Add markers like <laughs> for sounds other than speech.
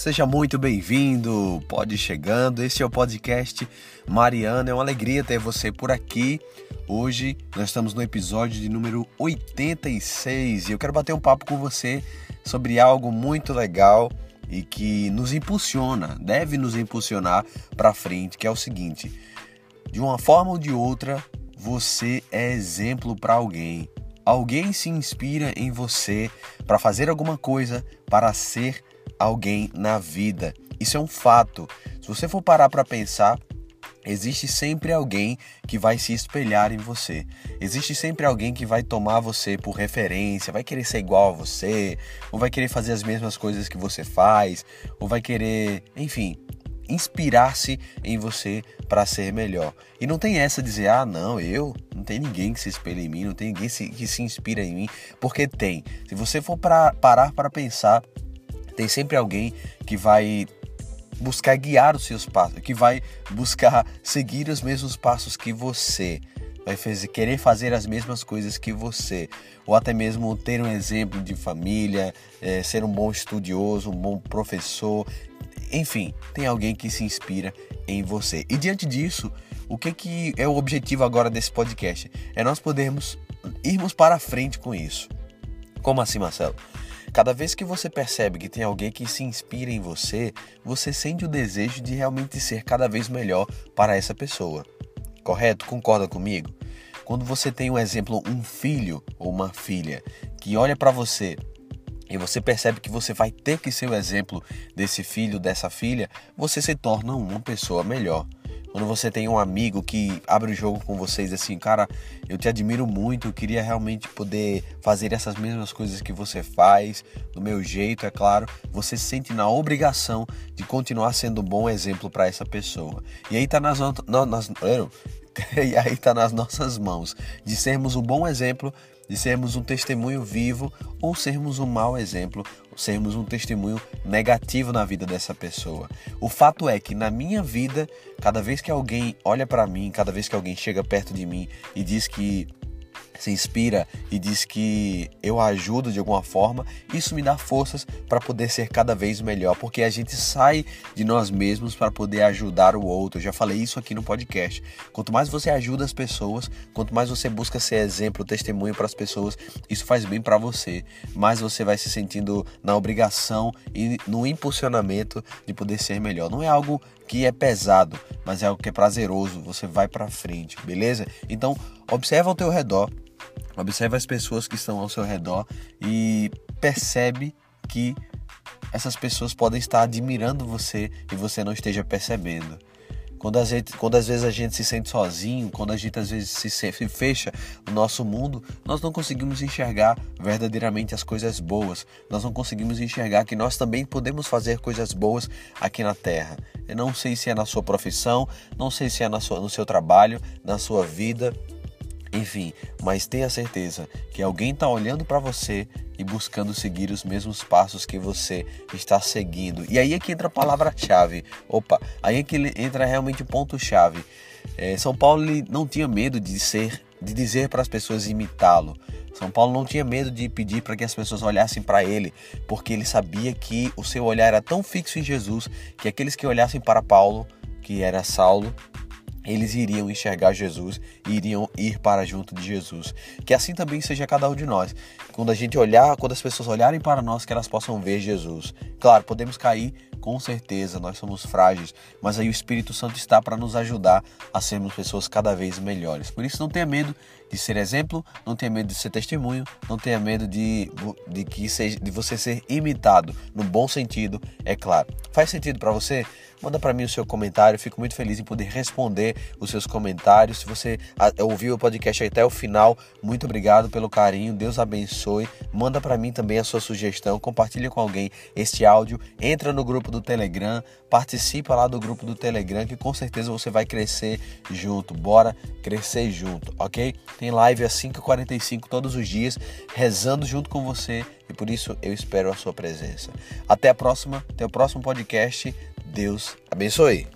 Seja muito bem-vindo, pode chegando. Este é o podcast Mariana. É uma alegria ter você por aqui. Hoje nós estamos no episódio de número 86 e eu quero bater um papo com você sobre algo muito legal e que nos impulsiona, deve nos impulsionar para frente, que é o seguinte: de uma forma ou de outra, você é exemplo para alguém. Alguém se inspira em você para fazer alguma coisa, para ser alguém na vida. Isso é um fato. Se você for parar para pensar, existe sempre alguém que vai se espelhar em você. Existe sempre alguém que vai tomar você por referência, vai querer ser igual a você, ou vai querer fazer as mesmas coisas que você faz, ou vai querer, enfim, inspirar-se em você para ser melhor. E não tem essa de dizer, ah, não, eu, não tem ninguém que se espelhe em mim, não tem ninguém que se inspira em mim, porque tem. Se você for pra, parar para pensar, tem sempre alguém que vai buscar guiar os seus passos, que vai buscar seguir os mesmos passos que você, vai querer fazer as mesmas coisas que você, ou até mesmo ter um exemplo de família, é, ser um bom estudioso, um bom professor, enfim, tem alguém que se inspira em você. E diante disso, o que, que é o objetivo agora desse podcast? É nós podermos irmos para frente com isso. Como assim, Marcelo? Cada vez que você percebe que tem alguém que se inspira em você, você sente o desejo de realmente ser cada vez melhor para essa pessoa. Correto? Concorda comigo? Quando você tem um exemplo, um filho ou uma filha que olha para você e você percebe que você vai ter que ser o exemplo desse filho, dessa filha, você se torna uma pessoa melhor. Quando você tem um amigo que abre o jogo com vocês assim, cara, eu te admiro muito, eu queria realmente poder fazer essas mesmas coisas que você faz, do meu jeito, é claro, você se sente na obrigação de continuar sendo um bom exemplo para essa pessoa. E aí tá nas, nas, <laughs> e aí tá nas nossas mãos de sermos um bom exemplo de sermos um testemunho vivo ou sermos um mau exemplo, sermos um testemunho negativo na vida dessa pessoa. O fato é que na minha vida, cada vez que alguém olha para mim, cada vez que alguém chega perto de mim e diz que se inspira e diz que eu ajudo de alguma forma, isso me dá forças para poder ser cada vez melhor, porque a gente sai de nós mesmos para poder ajudar o outro. Eu já falei isso aqui no podcast. Quanto mais você ajuda as pessoas, quanto mais você busca ser exemplo, testemunho para as pessoas, isso faz bem para você. Mais você vai se sentindo na obrigação e no impulsionamento de poder ser melhor. Não é algo que é pesado, mas é algo que é prazeroso. Você vai para frente, beleza? Então, observa ao teu redor Observe as pessoas que estão ao seu redor e percebe que essas pessoas podem estar admirando você e você não esteja percebendo. Quando, a gente, quando às vezes a gente se sente sozinho, quando a gente às vezes se, se fecha no nosso mundo, nós não conseguimos enxergar verdadeiramente as coisas boas. Nós não conseguimos enxergar que nós também podemos fazer coisas boas aqui na Terra. Eu não sei se é na sua profissão, não sei se é na sua, no seu trabalho, na sua vida, enfim, mas tenha certeza que alguém está olhando para você e buscando seguir os mesmos passos que você está seguindo. E aí é que entra a palavra-chave. Opa, aí é que entra realmente o ponto-chave. É, São Paulo não tinha medo de ser, de dizer para as pessoas imitá-lo. São Paulo não tinha medo de pedir para que as pessoas olhassem para ele, porque ele sabia que o seu olhar era tão fixo em Jesus que aqueles que olhassem para Paulo, que era Saulo, eles iriam enxergar Jesus e iriam ir para junto de Jesus. Que assim também seja cada um de nós. Quando a gente olhar, quando as pessoas olharem para nós, que elas possam ver Jesus. Claro, podemos cair, com certeza, nós somos frágeis, mas aí o Espírito Santo está para nos ajudar a sermos pessoas cada vez melhores. Por isso, não tenha medo de ser exemplo, não tenha medo de ser testemunho, não tenha medo de, de, que seja, de você ser imitado, no bom sentido, é claro. Faz sentido para você? Manda para mim o seu comentário, fico muito feliz em poder responder os seus comentários. Se você ouviu o podcast até o final, muito obrigado pelo carinho, Deus abençoe. Manda para mim também a sua sugestão, compartilha com alguém este áudio, entra no grupo grupo do Telegram, participa lá do grupo do Telegram que com certeza você vai crescer junto. Bora crescer junto, ok? Tem live às 5h45 todos os dias, rezando junto com você e por isso eu espero a sua presença. Até a próxima, até o próximo podcast. Deus abençoe.